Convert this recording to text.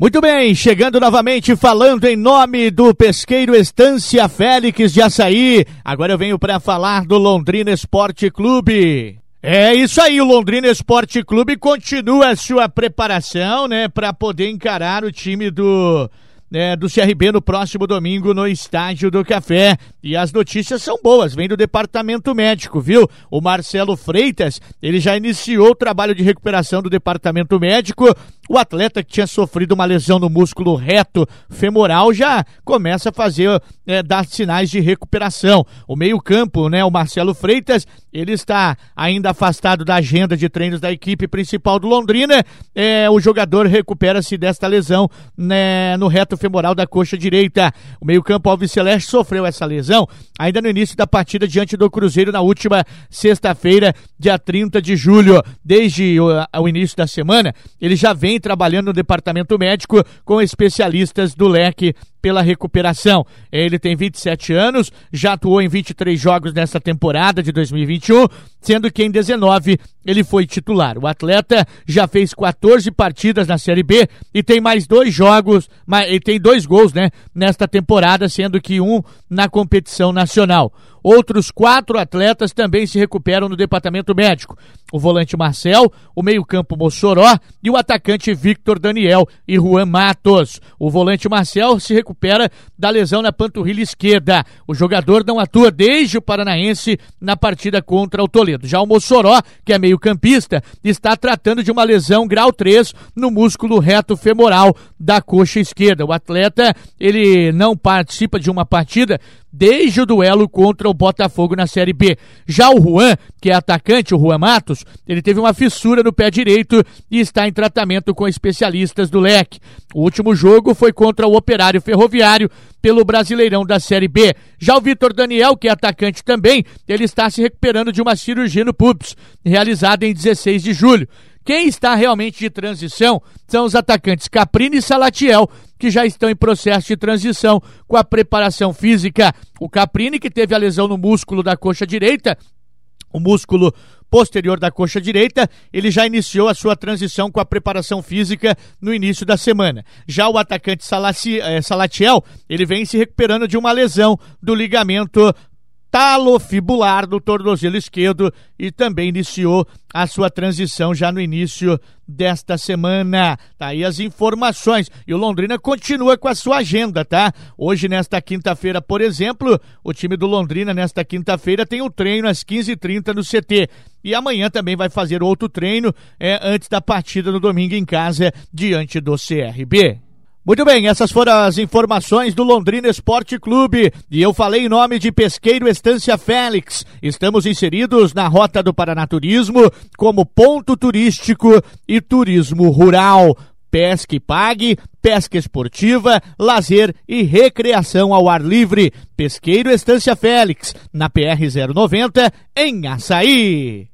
Muito bem, chegando novamente falando em nome do pesqueiro Estância Félix de Açaí. Agora eu venho para falar do Londrina Esporte Clube. É isso aí, o Londrina Esporte Clube continua a sua preparação, né, para poder encarar o time do é, do CRB no próximo domingo no Estádio do Café. E as notícias são boas, vem do departamento médico, viu? O Marcelo Freitas, ele já iniciou o trabalho de recuperação do departamento médico. O atleta que tinha sofrido uma lesão no músculo reto femoral já começa a fazer, é, dar sinais de recuperação. O meio-campo, né, o Marcelo Freitas, ele está ainda afastado da agenda de treinos da equipe principal do Londrina. É, o jogador recupera-se desta lesão né, no reto femoral da coxa direita. O meio-campo Alves Celeste sofreu essa lesão ainda no início da partida diante do Cruzeiro na última sexta-feira, dia 30 de julho. Desde o, início da semana, ele já vem trabalhando no departamento médico com especialistas do leque pela recuperação. Ele tem 27 anos, já atuou em 23 jogos nessa temporada de 2021, sendo que em 19 ele foi titular. O atleta já fez 14 partidas na Série B e tem mais dois jogos, ele tem dois gols, né, nesta temporada, sendo que um na competição nacional. Outros quatro atletas também se recuperam no departamento médico. O volante Marcel, o meio-campo Mossoró e o atacante Victor Daniel e Juan Matos. O volante Marcel se recupera da lesão na panturrilha esquerda. O jogador não atua desde o Paranaense na partida contra o Toledo. Já o Mossoró, que é meio-campista, está tratando de uma lesão grau 3 no músculo reto femoral da coxa esquerda. O atleta, ele não participa de uma partida desde o duelo contra o Botafogo na Série B. Já o Juan, que é atacante, o Juan Matos, ele teve uma fissura no pé direito e está em tratamento com especialistas do leque. O último jogo foi contra o Operário Ferroviário pelo Brasileirão da Série B. Já o Vitor Daniel, que é atacante também, ele está se recuperando de uma cirurgia no pubis, realizada em 16 de julho. Quem está realmente de transição são os atacantes Caprini e Salatiel, que já estão em processo de transição com a preparação física. O Caprini, que teve a lesão no músculo da coxa direita, o músculo posterior da coxa direita, ele já iniciou a sua transição com a preparação física no início da semana. Já o atacante eh, Salatiel, ele vem se recuperando de uma lesão do ligamento talofibular do tornozelo esquerdo e também iniciou a sua transição já no início desta semana. Tá aí as informações. E o Londrina continua com a sua agenda, tá? Hoje, nesta quinta-feira, por exemplo, o time do Londrina, nesta quinta-feira, tem um treino às 15h30 no CT. E amanhã também vai fazer outro treino é, antes da partida no domingo em casa, diante do CRB. Muito bem, essas foram as informações do Londrina Esporte Clube. E eu falei em nome de Pesqueiro Estância Félix. Estamos inseridos na Rota do Paranaturismo como ponto turístico e turismo rural. Pesca e pague, pesca esportiva, lazer e recreação ao ar livre. Pesqueiro Estância Félix, na PR 090, em Açaí.